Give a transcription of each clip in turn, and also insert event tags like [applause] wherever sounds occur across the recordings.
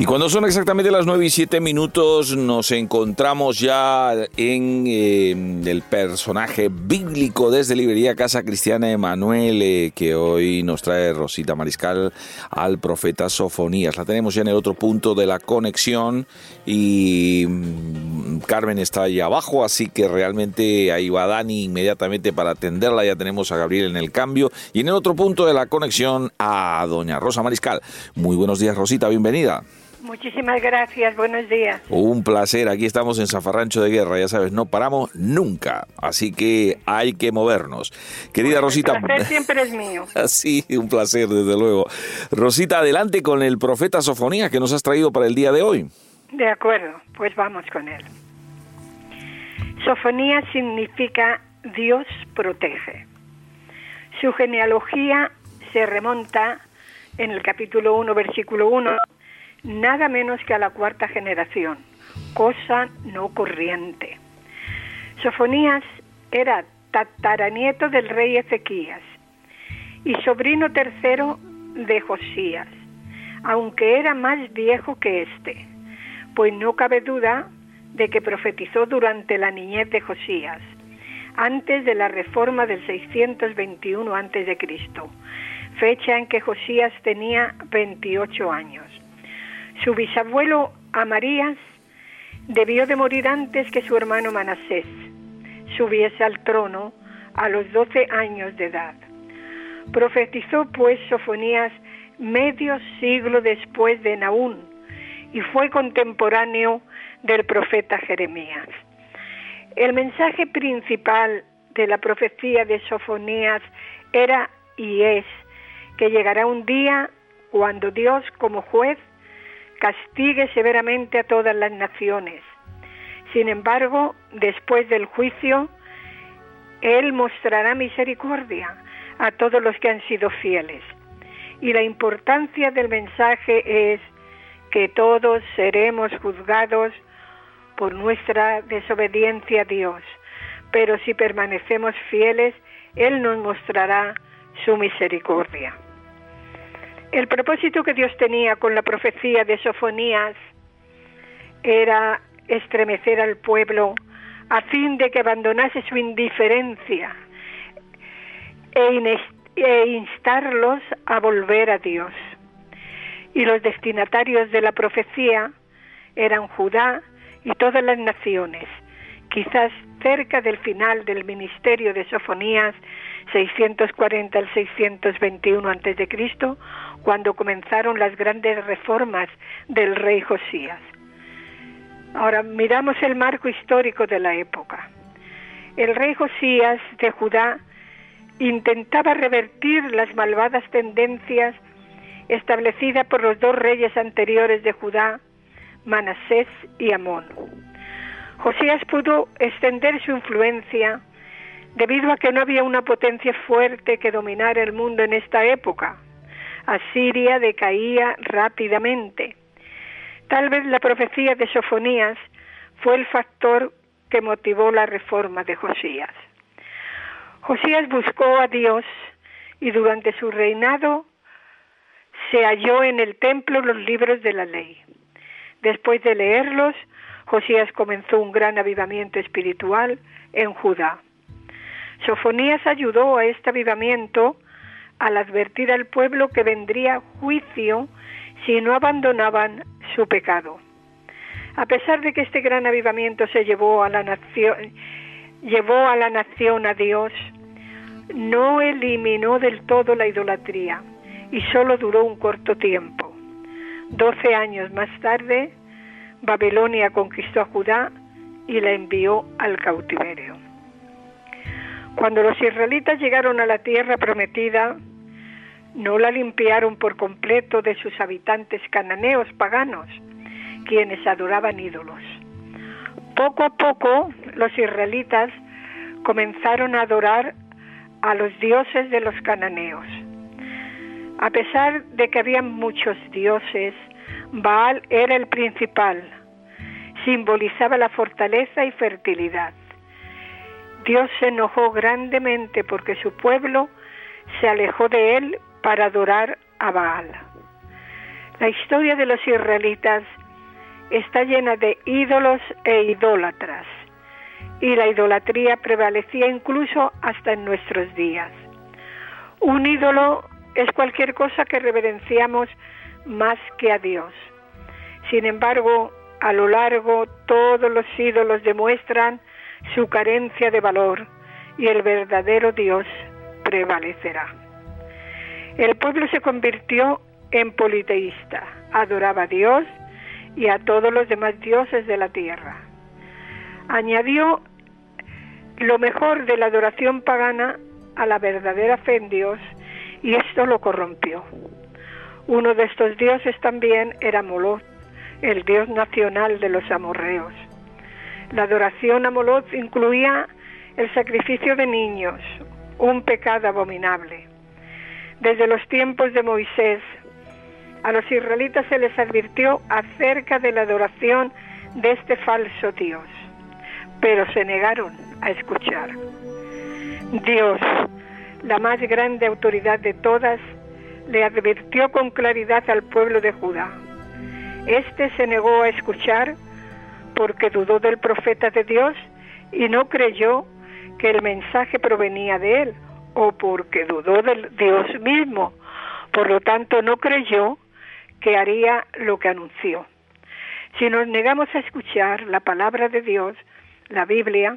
Y cuando son exactamente las 9 y 7 minutos, nos encontramos ya en eh, el personaje bíblico desde Librería Casa Cristiana Emanuel, eh, que hoy nos trae Rosita Mariscal al profeta Sofonías. La tenemos ya en el otro punto de la conexión y mm, Carmen está ahí abajo, así que realmente ahí va Dani inmediatamente para atenderla. Ya tenemos a Gabriel en el cambio y en el otro punto de la conexión a doña Rosa Mariscal. Muy buenos días, Rosita, bienvenida. Muchísimas gracias, buenos días. Un placer, aquí estamos en Zafarrancho de Guerra, ya sabes, no paramos nunca, así que hay que movernos. Querida Rosita... El placer [laughs] siempre es mío. Sí, un placer, desde luego. Rosita, adelante con el profeta Sofonías que nos has traído para el día de hoy. De acuerdo, pues vamos con él. Sofonía significa Dios protege. Su genealogía se remonta en el capítulo 1, versículo 1, nada menos que a la cuarta generación, cosa no corriente. Sofonías era tataranieto del rey Ezequías y sobrino tercero de Josías, aunque era más viejo que éste, pues no cabe duda de que profetizó durante la niñez de Josías, antes de la reforma del 621 a.C., fecha en que Josías tenía 28 años. Su bisabuelo Amarías debió de morir antes que su hermano Manasés subiese al trono a los 12 años de edad. Profetizó pues Sofonías medio siglo después de Naún y fue contemporáneo del profeta Jeremías. El mensaje principal de la profecía de Sofonías era y es que llegará un día cuando Dios como juez castigue severamente a todas las naciones. Sin embargo, después del juicio, Él mostrará misericordia a todos los que han sido fieles. Y la importancia del mensaje es que todos seremos juzgados por nuestra desobediencia a Dios, pero si permanecemos fieles, Él nos mostrará su misericordia. El propósito que Dios tenía con la profecía de Sofonías era estremecer al pueblo a fin de que abandonase su indiferencia e, e, instarlos a volver a Dios. Y los destinatarios de la profecía eran Judá y todas las naciones, quizás cerca del final del ministerio de Sofonías 640 al 621 a.C., cuando comenzaron las grandes reformas del rey Josías. Ahora miramos el marco histórico de la época. El rey Josías de Judá intentaba revertir las malvadas tendencias establecidas por los dos reyes anteriores de Judá, Manasés y Amón. Josías pudo extender su influencia debido a que no había una potencia fuerte que dominara el mundo en esta época. Asiria decaía rápidamente. Tal vez la profecía de Sofonías fue el factor que motivó la reforma de Josías. Josías buscó a Dios y durante su reinado se halló en el templo los libros de la ley. Después de leerlos, Josías comenzó un gran avivamiento espiritual en Judá. Sofonías ayudó a este avivamiento al advertir al pueblo que vendría juicio si no abandonaban su pecado. A pesar de que este gran avivamiento se llevó a la nación, llevó a la nación a Dios, no eliminó del todo la idolatría y solo duró un corto tiempo. Doce años más tarde, Babilonia conquistó a Judá y la envió al cautiverio. Cuando los israelitas llegaron a la tierra prometida, no la limpiaron por completo de sus habitantes cananeos paganos, quienes adoraban ídolos. Poco a poco los israelitas comenzaron a adorar a los dioses de los cananeos. A pesar de que había muchos dioses, Baal era el principal, simbolizaba la fortaleza y fertilidad. Dios se enojó grandemente porque su pueblo se alejó de él para adorar a Baal. La historia de los israelitas está llena de ídolos e idólatras, y la idolatría prevalecía incluso hasta en nuestros días. Un ídolo es cualquier cosa que reverenciamos más que a Dios. Sin embargo, a lo largo todos los ídolos demuestran su carencia de valor y el verdadero Dios prevalecerá. El pueblo se convirtió en politeísta, adoraba a Dios y a todos los demás dioses de la tierra. Añadió lo mejor de la adoración pagana a la verdadera fe en Dios y esto lo corrompió. Uno de estos dioses también era Moloch, el dios nacional de los amorreos. La adoración a Moloch incluía el sacrificio de niños, un pecado abominable. Desde los tiempos de Moisés, a los israelitas se les advirtió acerca de la adoración de este falso Dios, pero se negaron a escuchar. Dios, la más grande autoridad de todas, le advirtió con claridad al pueblo de Judá. Este se negó a escuchar porque dudó del profeta de Dios y no creyó que el mensaje provenía de él o porque dudó del Dios mismo. Por lo tanto, no creyó que haría lo que anunció. Si nos negamos a escuchar la palabra de Dios, la Biblia,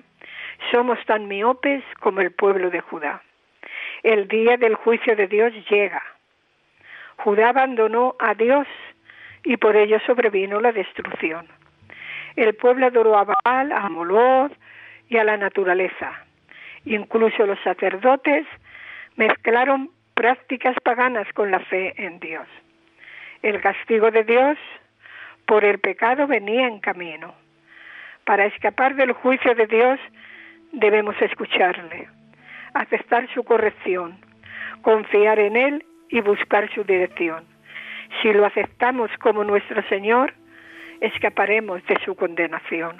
somos tan miopes como el pueblo de Judá. El día del juicio de Dios llega. Judá abandonó a Dios y por ello sobrevino la destrucción. El pueblo adoró a Baal, a Moloch y a la naturaleza. Incluso los sacerdotes mezclaron prácticas paganas con la fe en Dios. El castigo de Dios por el pecado venía en camino. Para escapar del juicio de Dios debemos escucharle, aceptar su corrección, confiar en Él y buscar su dirección. Si lo aceptamos como nuestro Señor, escaparemos de su condenación.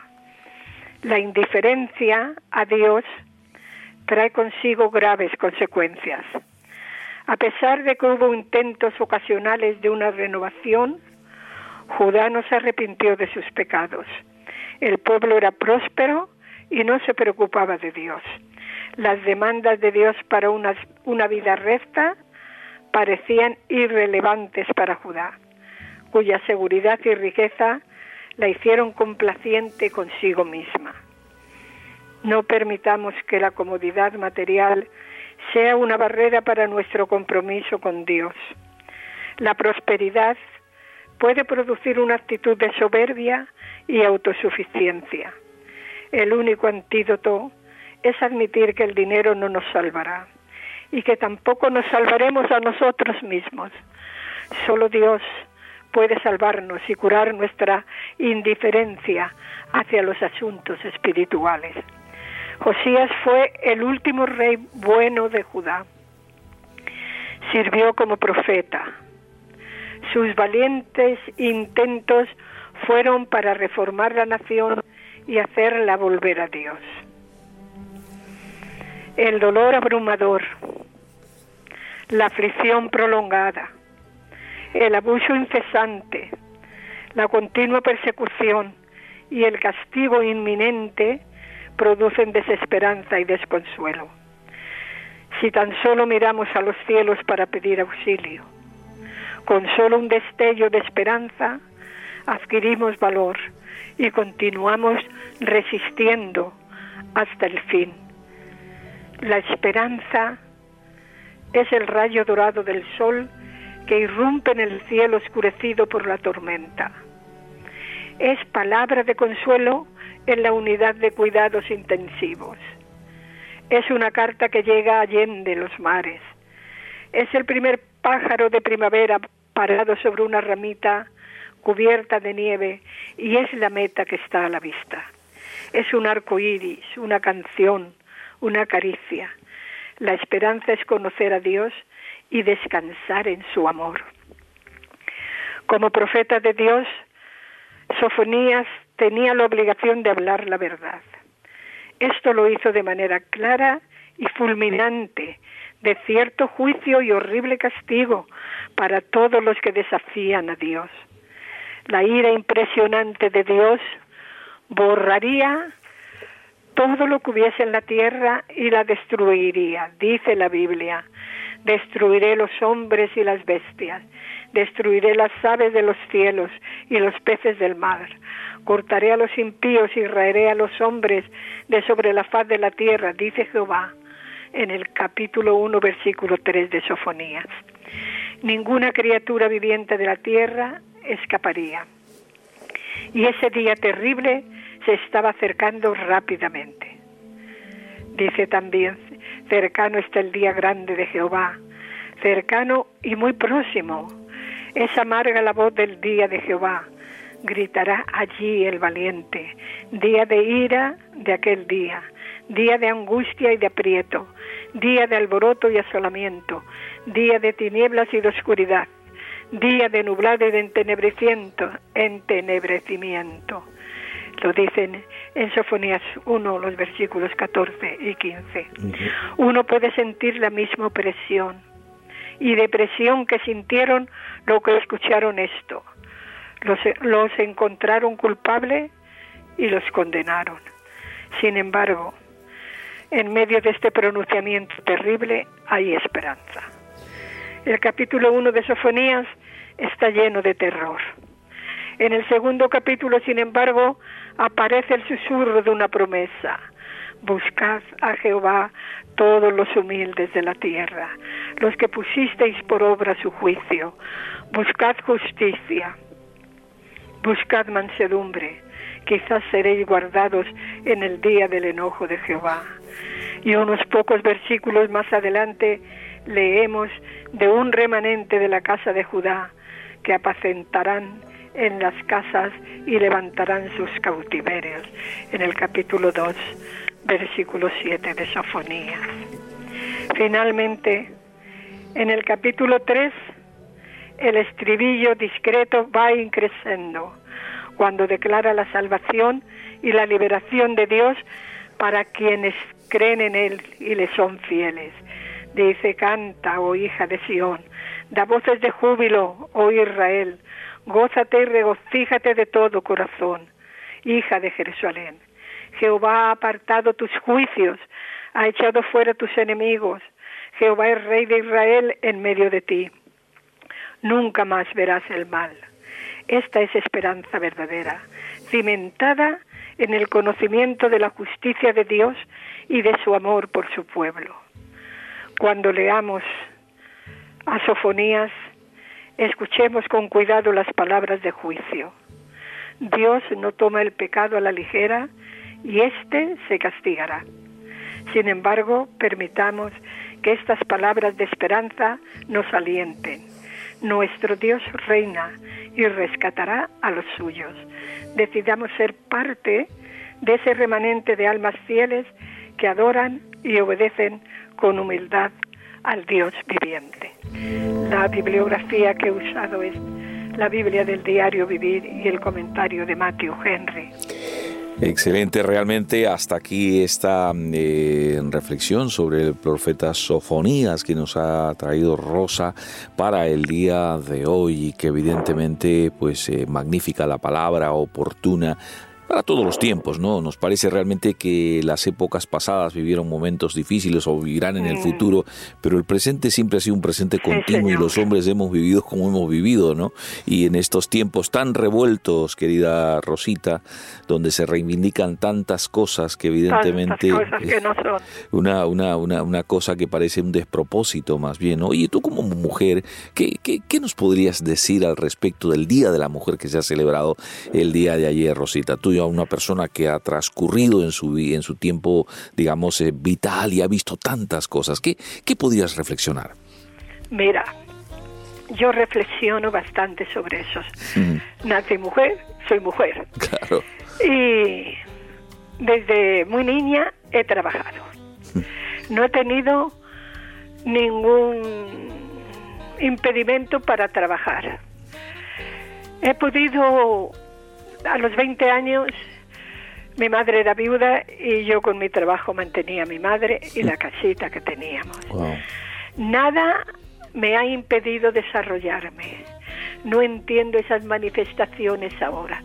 La indiferencia a Dios trae consigo graves consecuencias. A pesar de que hubo intentos ocasionales de una renovación, Judá no se arrepintió de sus pecados. El pueblo era próspero y no se preocupaba de Dios. Las demandas de Dios para una, vida recta parecían irrelevantes para Judá, cuya seguridad y riqueza la hicieron complaciente consigo misma. No permitamos que la comodidad material sea una barrera para nuestro compromiso con Dios. La prosperidad puede producir una actitud de soberbia y autosuficiencia. El único antídoto es admitir que el dinero no nos salvará y que tampoco nos salvaremos a nosotros mismos. Solo Dios puede salvarnos y curar nuestra indiferencia hacia los asuntos espirituales. Josías fue el último rey bueno de Judá. Sirvió como profeta. Sus valientes intentos fueron para reformar la nación y hacerla volver a Dios. El dolor abrumador, la aflicción prolongada, el abuso incesante, la continua persecución y el castigo inminente producen desesperanza y desconsuelo. Si tan solo miramos a los cielos para pedir auxilio, con solo un destello de esperanza, adquirimos valor y continuamos resistiendo hasta el fin. La esperanza es el rayo dorado del sol que irrumpe en el cielo oscurecido por la tormenta. Es palabra de consuelo en la unidad de cuidados intensivos. Es una carta que llega allende los mares. Es el primer pájaro de primavera parado sobre una ramita cubierta de nieve y es la meta que está a la vista. Es un arco iris, una canción, una caricia. La esperanza es conocer a Dios y descansar en su amor. Como profeta de Dios, Sofonías tenía la obligación de hablar la verdad. Esto lo hizo de manera clara y fulminante, de cierto juicio y horrible castigo para todos los que desafían a Dios. La ira impresionante de Dios borraría todo lo que hubiese en la tierra y la destruiría, dice la Biblia. Destruiré los hombres y las bestias, destruiré las aves de los cielos y los peces del mar, cortaré a los impíos y raeré a los hombres de sobre la faz de la tierra, dice Jehová en el capítulo 1, versículo 3 de Sofonías. Ninguna criatura viviente de la tierra escaparía. Y ese día terrible se estaba acercando rápidamente. Dice también, cercano está el día grande de Jehová, cercano y muy próximo. Es amarga la voz del día de Jehová, gritará allí el valiente, día de ira de aquel día, día de angustia y de aprieto, día de alboroto y asolamiento, día de tinieblas y de oscuridad, día de nublado y de entenebrecimiento, entenebrecimiento. Lo dicen en Sofonías 1, los versículos 14 y 15. Uno puede sentir la misma opresión y depresión que sintieron los que escucharon esto. Los, los encontraron culpables y los condenaron. Sin embargo, en medio de este pronunciamiento terrible hay esperanza. El capítulo 1 de Sofonías está lleno de terror. En el segundo capítulo, sin embargo, aparece el susurro de una promesa. Buscad a Jehová todos los humildes de la tierra, los que pusisteis por obra su juicio. Buscad justicia, buscad mansedumbre, quizás seréis guardados en el día del enojo de Jehová. Y unos pocos versículos más adelante leemos de un remanente de la casa de Judá que apacentarán en las casas y levantarán sus cautiverios, en el capítulo 2, versículo 7 de Sofonía. Finalmente, en el capítulo 3, el estribillo discreto va increciendo cuando declara la salvación y la liberación de Dios para quienes creen en Él y le son fieles. Dice, canta, oh hija de Sión, da voces de júbilo, oh Israel, gózate y regocíjate de todo corazón, hija de Jerusalén. Jehová ha apartado tus juicios, ha echado fuera tus enemigos. Jehová es rey de Israel en medio de ti. Nunca más verás el mal. Esta es esperanza verdadera, cimentada en el conocimiento de la justicia de Dios y de su amor por su pueblo. Cuando leamos a Sofonías, escuchemos con cuidado las palabras de juicio. Dios no toma el pecado a la ligera y éste se castigará. Sin embargo, permitamos que estas palabras de esperanza nos alienten. Nuestro Dios reina y rescatará a los suyos. Decidamos ser parte de ese remanente de almas fieles que adoran y obedecen con humildad al Dios viviente. La bibliografía que he usado es la Biblia del diario Vivir y el comentario de Matthew Henry. Excelente, realmente hasta aquí esta eh, reflexión sobre el profeta Sofonías que nos ha traído Rosa para el día de hoy y que evidentemente pues eh, magnífica la palabra oportuna para todos los tiempos, ¿no? Nos parece realmente que las épocas pasadas vivieron momentos difíciles o vivirán en el futuro, pero el presente siempre ha sido un presente continuo y los hombres hemos vivido como hemos vivido, ¿no? Y en estos tiempos tan revueltos, querida Rosita, donde se reivindican tantas cosas que evidentemente Una, una, una, una, cosa que parece un despropósito más bien, ¿no? Oye, tú como mujer, ¿qué, qué, qué nos podrías decir al respecto del Día de la Mujer que se ha celebrado el día de ayer, Rosita? Tú a una persona que ha transcurrido en su, en su tiempo, digamos, eh, vital y ha visto tantas cosas. ¿Qué, ¿Qué podrías reflexionar? Mira, yo reflexiono bastante sobre eso. Nací mujer, soy mujer. [laughs] Claro. Y desde muy niña he trabajado. No he tenido ningún impedimento para trabajar. He podido, a los 20 años, mi madre era viuda y yo con mi trabajo mantenía a mi madre y la casita que teníamos. Wow. Nada me ha impedido desarrollarme. No entiendo esas manifestaciones ahora.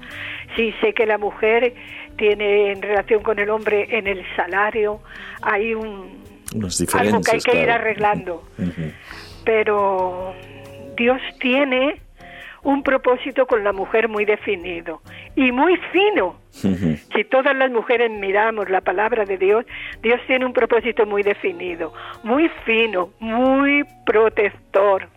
Sí sé que la mujer tiene en relación con el hombre en el salario, hay un algo que hay que ir arreglando. Pero Dios tiene un propósito con la mujer muy definido y muy fino. Si todas las mujeres miramos la palabra de Dios, Dios tiene un propósito muy definido, muy fino, muy protector.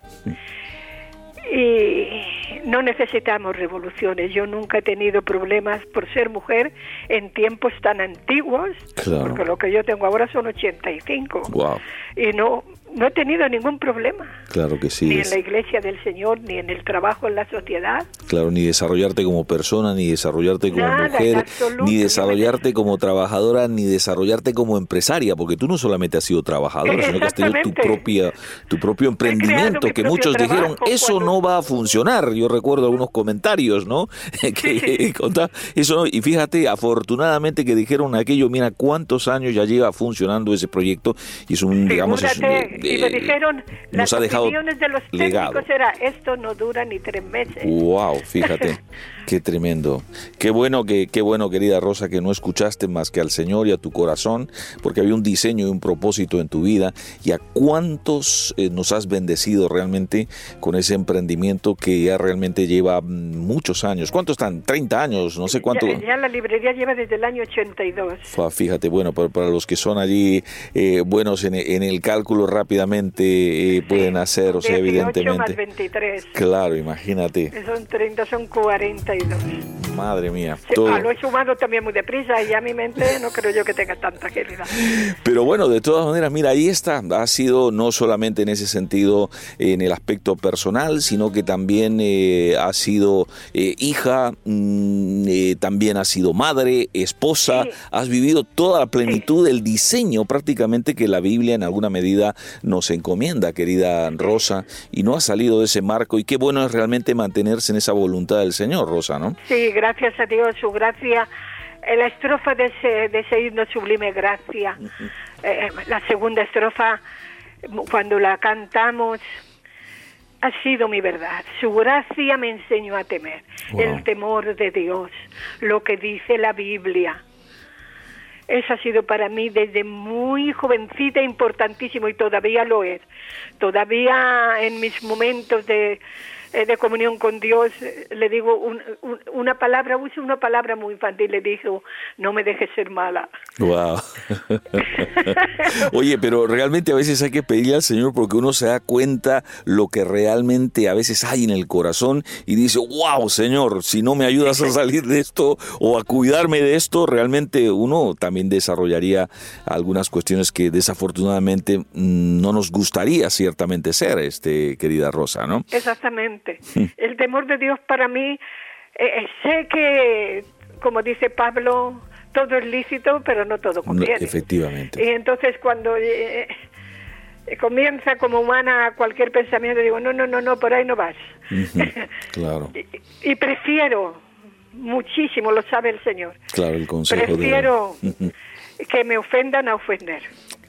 Y no necesitamos revoluciones. Yo nunca he tenido problemas por ser mujer en tiempos tan antiguos, Claro. porque lo que yo tengo ahora son 85. Wow. Y no, no he tenido ningún problema, Claro que sí. ni en la iglesia del Señor, ni en el trabajo en la sociedad. Claro, ni desarrollarte como persona, ni desarrollarte como Nada, mujer, absoluto, ni me- desarrollarte como trabajadora, ni desarrollarte como empresaria, porque tú no solamente has sido trabajadora, sino que has tenido tu propia, tu propio emprendimiento, mi que muchos dijeron, eso cuando- no va a funcionar. Yo recuerdo algunos comentarios, ¿no? [laughs] que [laughs] contaba- eso no- y fíjate, afortunadamente que dijeron aquello, mira cuántos años ya lleva funcionando ese proyecto, y es un, digamos, es un, y me dijeron, nos las ha dejado opiniones de los legado. técnicos era, esto no dura ni tres meses. Wow, fíjate, [laughs] qué tremendo. Qué bueno que, qué bueno, querida Rosa, que no escuchaste más que al Señor y a tu corazón, porque había un diseño y un propósito en tu vida. Y a cuántos eh, nos has bendecido realmente con ese emprendimiento que ya realmente lleva mm, muchos años. ¿Cuántos están? 30 años, no sé cuánto. Ya, ya la librería lleva desde el año 82. Fa- Fíjate, bueno, para, para los que son allí eh, buenos en, en el cálculo rápidamente eh, pueden hacer, o sea, 18 más evidentemente. 23. Claro, imagínate. Son 30, son というの。Madre mía. Sí, todo- ah, lo he sumado también muy deprisa y ya mi mente no creo yo que tenga tanta agilidad. Pero bueno, de todas maneras, mira, ahí está. Ha sido no solamente en ese sentido, en el aspecto personal, sino que también eh, ha sido eh, hija, mm, eh, también ha sido madre, esposa. Sí. Has vivido toda la plenitud del diseño prácticamente que la Biblia en alguna medida nos encomienda, querida Rosa, y no ha salido de ese marco. Y qué bueno es realmente mantenerse en esa voluntad del Señor, Rosa, ¿no? Sí, gracias a Dios, su gracia. eh, La estrofa de ese, de ese himno sublime, gracia. eh, la segunda estrofa, cuando la cantamos, ha sido mi verdad. Su gracia me enseñó a temer. Wow. El temor de Dios, lo que dice la Biblia. Eso ha sido para mí desde muy jovencita importantísimo y todavía lo es. Todavía en mis momentos de, eh, de comunión con Dios eh, le digo un- un- una palabra, uso una palabra muy infantil, le digo, no me dejes ser mala. Wow. [laughs] Oye, pero realmente a veces hay que pedirle al Señor porque uno se da cuenta lo que realmente a veces hay en el corazón y dice, wow, Señor, si no me ayudas a salir de esto o a cuidarme de esto, realmente uno también desarrollaría algunas cuestiones que desafortunadamente mm, no nos gustaría ciertamente ser, este, querida Rosa, ¿no? Exactamente. El temor de Dios para mí, eh, eh, sé que, como dice Pablo, todo es lícito, pero no todo No, conviene. efectivamente. Y entonces cuando eh, comienza como humana cualquier pensamiento, digo, no, no, no, no, por ahí no vas. [laughs] Claro, y, y prefiero muchísimo, lo sabe el Señor, claro, el consejo de... prefiero que me ofendan a ofender.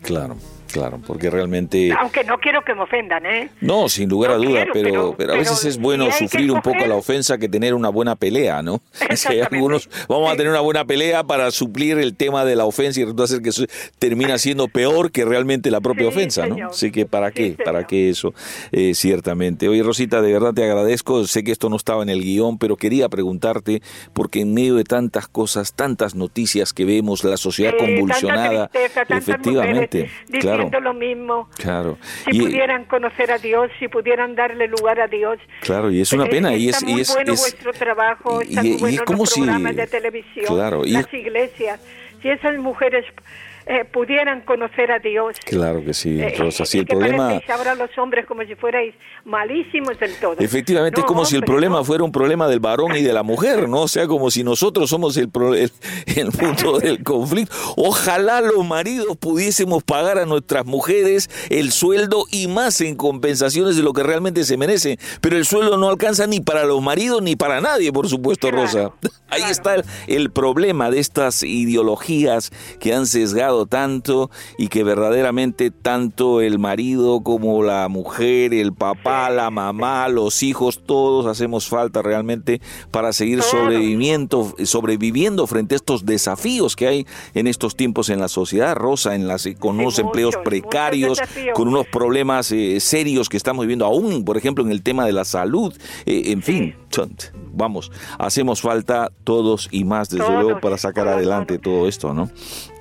Claro, claro, porque realmente... Aunque no quiero que me ofendan, ¿eh? No, sin lugar a duda, quiero, pero, pero- pero a veces pero es bueno sufrir un poco la ofensa que tener una buena pelea, ¿no? [laughs] Hay algunos, vamos a tener una buena pelea para suplir el tema de la ofensa y resulta ser que eso termina siendo peor que realmente la propia Sí, ofensa, ¿no? señor. Así que para Sí, qué, para qué eso, Eh, ciertamente. Oye, Rosita, de verdad te agradezco, sé que esto no estaba en el guion, pero quería preguntarte, porque en medio de tantas cosas, tantas noticias que vemos, la sociedad convulsionada, tanta tristeza, efectivamente, mujeres claro, lo mismo. claro. Si Y- pudieran conocer a Dios, si pudieran darle lugar a Dios. Claro, y es una pena, y es- muy y es- bueno es- vuestro trabajo, y- están y- muy y buenos es como los si- programas de televisión, claro, y las es- iglesias. Si esas mujeres eh, pudieran conocer a Dios. Claro que sí, Eh, Rosa. Sí, y el que problema... ahora los hombres como si fuerais malísimos del todo. Efectivamente, es como si el problema no. fuera un problema del varón y de la mujer, ¿no? O sea, como si nosotros somos el, pro- el, el punto del conflicto. Ojalá los maridos pudiésemos pagar a nuestras mujeres el sueldo y más en compensaciones de lo que realmente se merecen. Pero el sueldo no alcanza ni para los maridos ni para nadie, por supuesto, Claro, Rosa. [laughs] Ahí claro. está el, el problema de estas ideologías que han sesgado tanto y que verdaderamente tanto el marido como la mujer, el papá, la mamá, los hijos, todos hacemos falta realmente para seguir sobreviviendo, sobreviviendo frente a estos desafíos que hay en estos tiempos en la sociedad, Rosa, en las, con Sí, unos empleos precarios, con unos problemas eh, serios que estamos viviendo aún, por ejemplo, en el tema de la salud, eh, en fin, vamos, hacemos falta todos y más, desde Todos, luego, para sacar adelante todo esto, ¿no?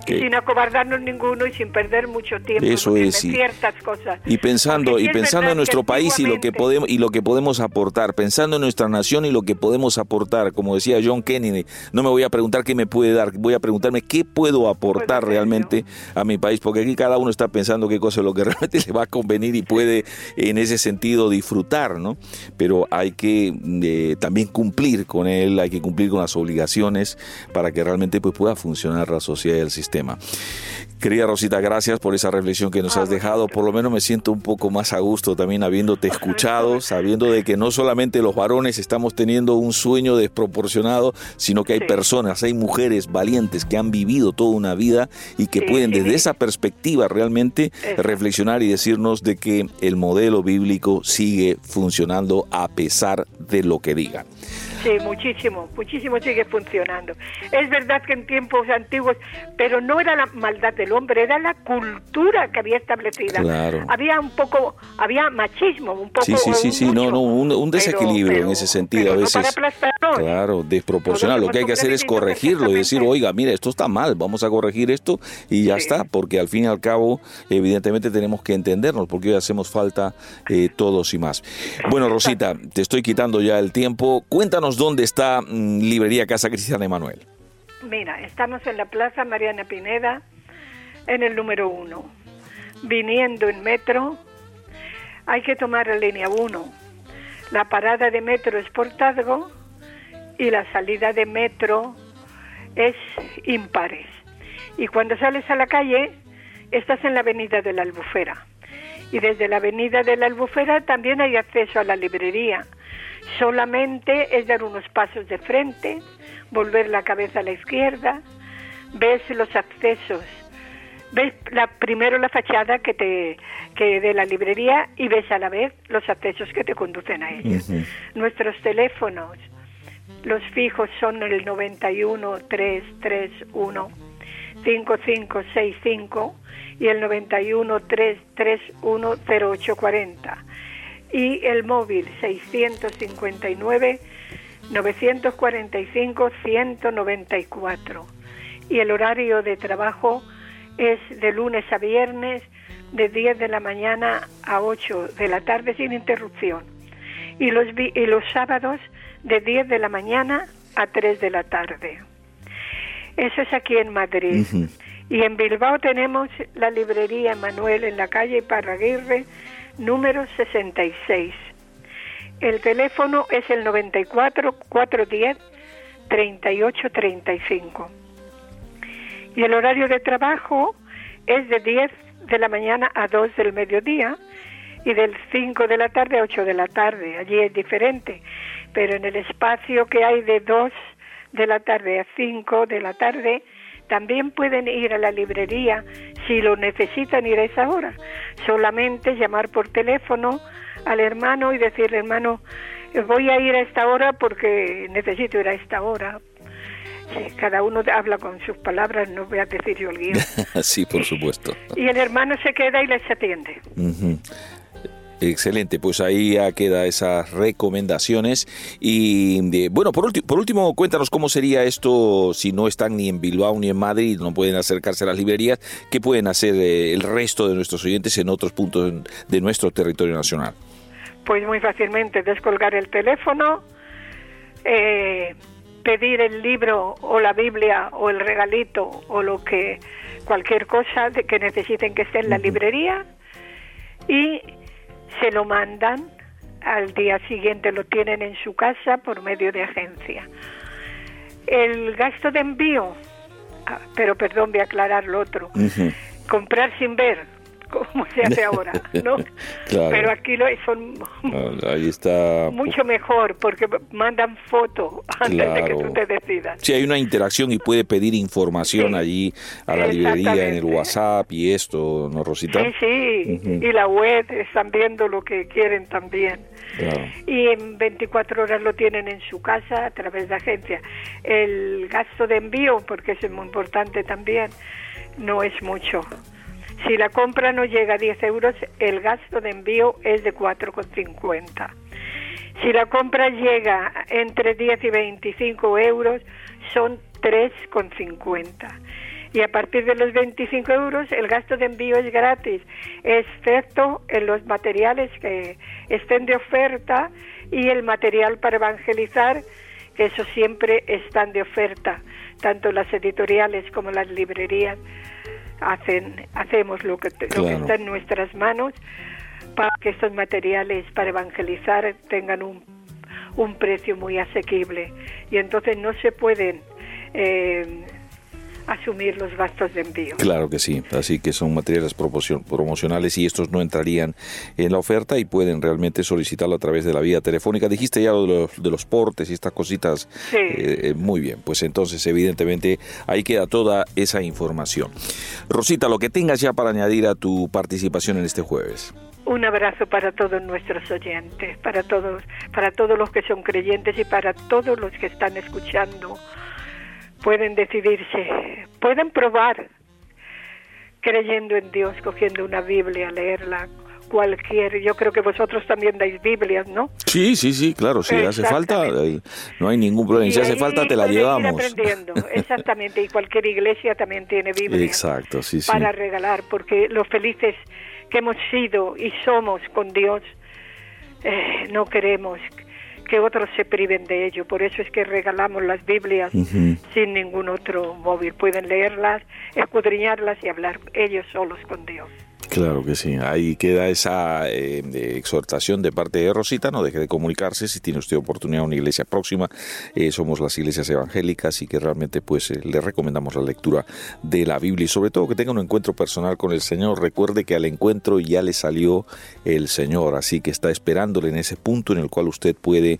Sin acobardarnos ninguno y sin perder mucho tiempo Eso es, y- ciertas cosas. Y pensando, Porque y pensando en nuestro país y lo que podemos y lo que podemos aportar, pensando en nuestra nación y lo que podemos aportar, como decía John Kennedy, no me voy a preguntar qué me puede dar, voy a preguntarme qué puedo aportar realmente a mi país, porque aquí cada uno está pensando qué cosa es lo que [laughs] realmente le va a convenir y puede en ese sentido disfrutar, ¿no? Pero hay que eh, también cumplir con él, hay que cumplir con las obligaciones para que realmente pues, pueda funcionar la sociedad y el sistema. Querida Rosita, gracias por esa reflexión que nos Ah, has dejado. Por lo menos me siento un poco más a gusto también habiéndote [laughs] escuchado, sabiendo de que no solamente los varones estamos teniendo un sueño desproporcionado, sino que hay Sí. personas, hay mujeres valientes que han vivido toda una vida y que Sí, pueden desde sí. esa perspectiva realmente reflexionar y decirnos de que el modelo bíblico sigue funcionando a pesar de lo que digan. Sí, muchísimo, muchísimo sigue funcionando. Es verdad que en tiempos antiguos, pero no era la maldad del hombre, era la cultura que había establecida. Claro. Había un poco, había machismo, un poco. Sí, sí, sí, sí, no, mucho. no, un, desequilibrio pero- en ese sentido a veces. Claro, desproporcional. Lo que hay que hacer es corregirlo y decir, oiga, mira, esto está mal, vamos a corregir esto y ya Sí. está, porque al fin y al cabo, evidentemente tenemos que entendernos, porque hoy hacemos falta eh, todos y más. Bueno, Rosita, te estoy quitando ya el tiempo. Cuéntanos dónde está mm, Librería Casa Cristiana Emanuel. Mira, estamos en la Plaza Mariana Pineda, en el número uno. Viniendo en metro, hay que tomar la línea 1. La parada de metro es Portazgo y la salida de metro es impares. Y cuando sales a la calle, estás en la avenida de la Albufera. Y desde la avenida de la Albufera también hay acceso a la librería. Solamente es dar unos pasos de frente, volver la cabeza a la izquierda, ves los accesos, ves la, primero la fachada que te que de la librería y ves a la vez los accesos que te conducen a ella. Nuestros teléfonos, los fijos son el 91 331 5565 y el 91 331 0840 y el móvil 659 945 194 y el horario de trabajo es de lunes a viernes de 10 de la mañana a 8 de la tarde sin interrupción y los, vi- y los sábados de 10 de la mañana a 3 de la tarde. Eso es aquí en Madrid. Y en Bilbao tenemos la librería Manuel en la calle Parraguirre, número 66. El teléfono es el 94 410 3835. Y el horario de trabajo es de 10 de la mañana a 2 del mediodía y del 5 de la tarde a 8 de la tarde. Allí es diferente, pero en el espacio que hay de 2 de la tarde a 5 de la tarde, también pueden ir a la librería si lo necesitan ir a esa hora. Solamente llamar por teléfono al hermano y decirle, hermano, voy a ir a esta hora porque necesito ir a esta hora. Sí, cada uno habla con sus palabras, no voy a decir yo el guion. [laughs] sí, por supuesto. y el hermano se queda y les atiende. Excelente, pues ahí ya queda esas recomendaciones. Y de- bueno, por, por último, cuéntanos cómo sería esto si no están ni en Bilbao ni en Madrid, no pueden acercarse a las librerías, ¿qué pueden hacer eh, el resto de nuestros oyentes en otros puntos de nuestro territorio nacional? Pues muy fácilmente descolgar el teléfono, eh, pedir el libro o la Biblia o el regalito o lo que cualquier cosa de que necesiten que esté en la librería y se lo mandan al día siguiente lo tienen en su casa por medio de agencia. El gasto de envío, ah, pero perdón, voy a aclarar lo otro. Comprar sin ver, como se hace ahora, ¿no? [laughs] Pero aquí lo son ah, ahí está mucho mejor porque mandan foto antes de que tú te decidas. Sí, hay una interacción y puede pedir información allí a la librería en el WhatsApp y esto, ¿no, Rosita? Sí, sí, y la web están viendo lo que quieren también. Y en 24 horas lo tienen en su casa a través de agencia. El gasto de envío, porque es muy importante también, no es mucho. Si la compra no llega a 10 euros, el gasto de envío es de 4,50. Si la compra llega entre 10 y 25 euros, son 3,50. Y a partir de los 25 euros, el gasto de envío es gratis, excepto en los materiales que estén de oferta y el material para evangelizar, que eso siempre están de oferta, tanto las editoriales como las librerías hacen, hacemos lo que, lo que está en nuestras manos para que estos materiales para evangelizar tengan un, un precio muy asequible. Y entonces no se pueden eh, asumir los gastos de envío. Claro que sí, así que son materiales promocionales y estos no entrarían en la oferta y pueden realmente solicitarlo a través de la vía telefónica. Dijiste ya lo de los, de los portes y estas cositas. Sí. Eh, eh, muy bien, pues entonces evidentemente ahí queda toda esa información. Rosita, lo que tengas ya para añadir a tu participación en este jueves. Un abrazo para todos nuestros oyentes, para todos, para todos los que son creyentes y para todos los que están escuchando pueden decidirse, pueden probar creyendo en Dios, cogiendo una Biblia, leerla, cualquier. Yo creo que vosotros también dais Biblias, ¿no? Sí, sí, sí, claro. Si hace falta, no hay ningún problema. si hace falta, te la llevamos. aprendiendo, [laughs] exactamente. Y cualquier iglesia también tiene Biblia. Exacto, sí, sí. Para regalar, porque los felices que hemos sido y somos con Dios, eh, no queremos que otros se priven de ello. Por eso es que regalamos las Biblias sin ningún otro móvil. Pueden leerlas, escudriñarlas y hablar ellos solos con Dios. Claro que sí, ahí queda esa eh, exhortación de parte de Rosita, no deje de comunicarse. Si tiene usted oportunidad una iglesia próxima, eh, somos las iglesias evangélicas y que realmente pues eh, le recomendamos la lectura de la Biblia. Y sobre todo que tenga un encuentro personal con el Señor, recuerde que al encuentro ya le salió el Señor, así que está esperándole en ese punto en el cual usted puede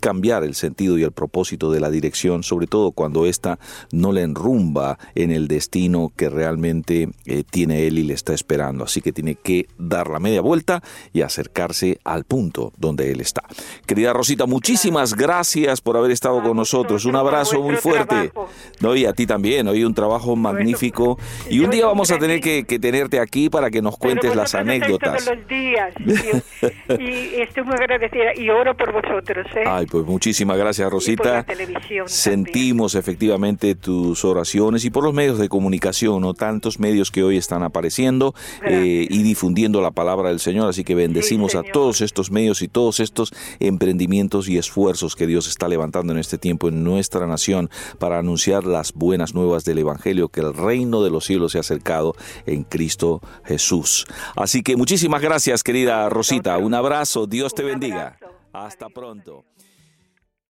cambiar el sentido y el propósito de la dirección, sobre todo cuando ésta no le enrumba en el destino que realmente tiene Él y le está esperando así que tiene que dar la media vuelta y acercarse al punto donde él está. Querida Rosita, muchísimas gracias por haber estado con nosotros. Un abrazo muy fuerte. No, y a ti también, hoy un trabajo magnífico. Y un día vamos a tener que, tenerte aquí para que nos cuentes las anécdotas. Todos los días. [laughs] Y, estoy muy agradecida y oro por vosotros. ¿eh? Ay, pues muchísimas gracias, Rosita. Sentimos efectivamente tus oraciones y por los medios de comunicación, ¿no? Tantos medios que hoy están apareciendo eh, y difundiendo la palabra del Señor. Así que bendecimos a todos estos medios y todos estos emprendimientos y esfuerzos que Dios está levantando en este tiempo en nuestra nación para anunciar las buenas nuevas del Evangelio, que el reino de los cielos se ha acercado en Cristo Jesús. Así que muchísimas gracias, querida Rosita. Un abrazo. Dios te bendiga. Hasta pronto.